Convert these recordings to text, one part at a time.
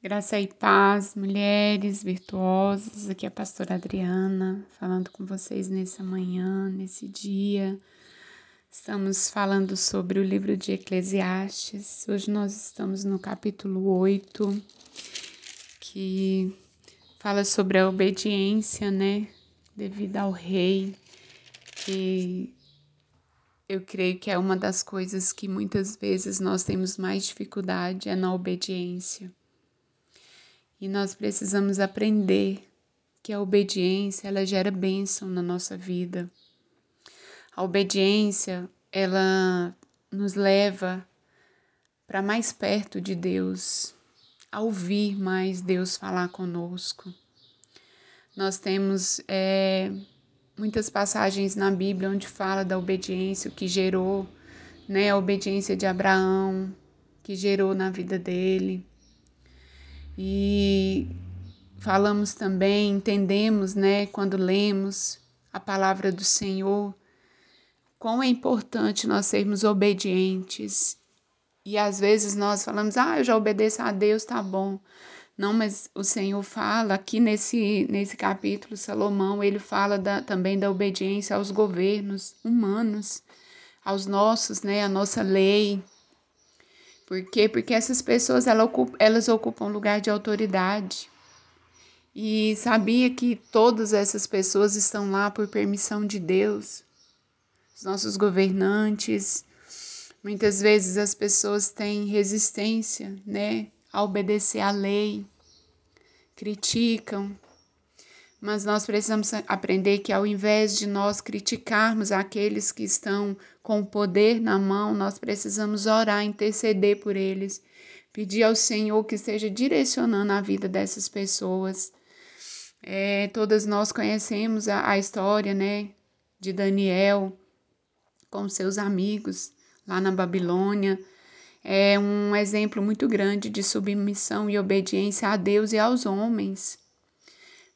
Graça e paz, mulheres virtuosas. Aqui é a pastora Adriana, falando com vocês nessa manhã, nesse dia. Estamos falando sobre o livro de Eclesiastes. Hoje nós estamos no capítulo 8, que fala sobre a obediência, né, devido ao rei, que eu creio que é uma das coisas que muitas vezes nós temos mais dificuldade é na obediência. E nós precisamos aprender que a obediência, ela gera bênção na nossa vida. A obediência, ela nos leva para mais perto de Deus, a ouvir mais Deus falar conosco. Nós temos é, muitas passagens na Bíblia onde fala da obediência, o que gerou né, a obediência de Abraão, que gerou na vida dele. E falamos também, entendemos, né, quando lemos a palavra do Senhor, quão é importante nós sermos obedientes. E às vezes nós falamos, ah, eu já obedeço a Deus, tá bom. Não, mas o Senhor fala aqui nesse, nesse capítulo, Salomão, ele fala da, também da obediência aos governos humanos, aos nossos, né, a nossa lei, por quê? Porque essas pessoas elas ocupam, lugar de autoridade. E sabia que todas essas pessoas estão lá por permissão de Deus. Os nossos governantes, muitas vezes as pessoas têm resistência, né, a obedecer à lei, criticam, mas nós precisamos aprender que ao invés de nós criticarmos aqueles que estão com o poder na mão, nós precisamos orar, interceder por eles, pedir ao Senhor que esteja direcionando a vida dessas pessoas. É, todas nós conhecemos a, a história, né, de Daniel com seus amigos lá na Babilônia. É um exemplo muito grande de submissão e obediência a Deus e aos homens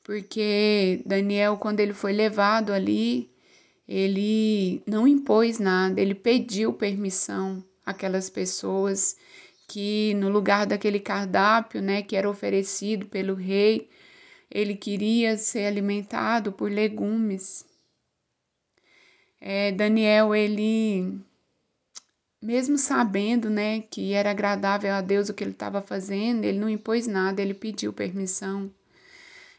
porque Daniel, quando ele foi levado ali, ele não impôs nada, ele pediu permissão àquelas pessoas que no lugar daquele cardápio, né, que era oferecido pelo rei, ele queria ser alimentado por legumes. É, Daniel, ele, mesmo sabendo, né, que era agradável a Deus o que ele estava fazendo, ele não impôs nada, ele pediu permissão.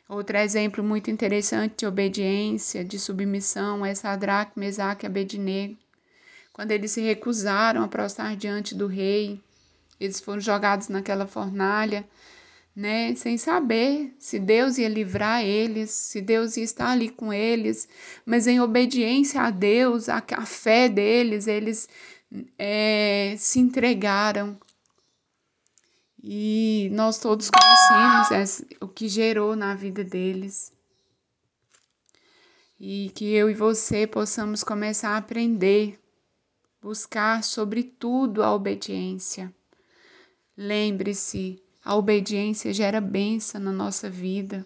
Outro exemplo muito interessante de obediência, de submissão, é Sadraque, Mesaque e Abednego. Quando eles se recusaram a prostrar diante do rei, eles foram jogados naquela fornalha, né, sem saber se Deus ia livrar eles, se Deus ia estar ali com eles, mas em obediência a Deus, a, a fé deles, eles é, se entregaram e nós todos conhecemos o que gerou na vida deles. E que eu e você possamos começar a aprender, buscar sobre tudo a obediência. Lembre-se, a obediência gera bênção na nossa vida.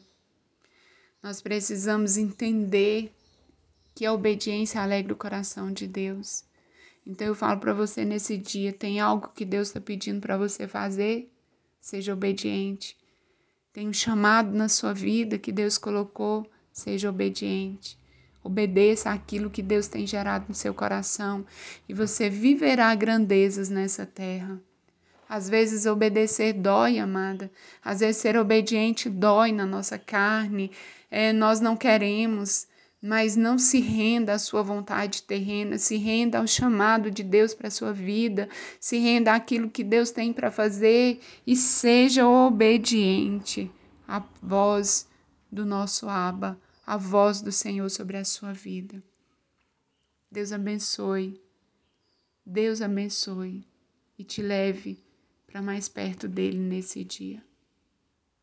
Nós precisamos entender que a obediência alegra o coração de Deus. Então eu falo para você nesse dia, tem algo que Deus está pedindo para você fazer? Seja obediente. Tem um chamado na sua vida que Deus colocou, seja obediente. Obedeça aquilo que Deus tem gerado no seu coração e você viverá grandezas nessa terra. Às vezes obedecer dói, amada. Às vezes ser obediente dói na nossa carne. É, nós não queremos mas não se renda à sua vontade terrena, se renda ao chamado de Deus para a sua vida, se renda àquilo que Deus tem para fazer e seja obediente à voz do nosso Abba, à voz do Senhor sobre a sua vida. Deus abençoe, Deus abençoe e te leve para mais perto dele nesse dia.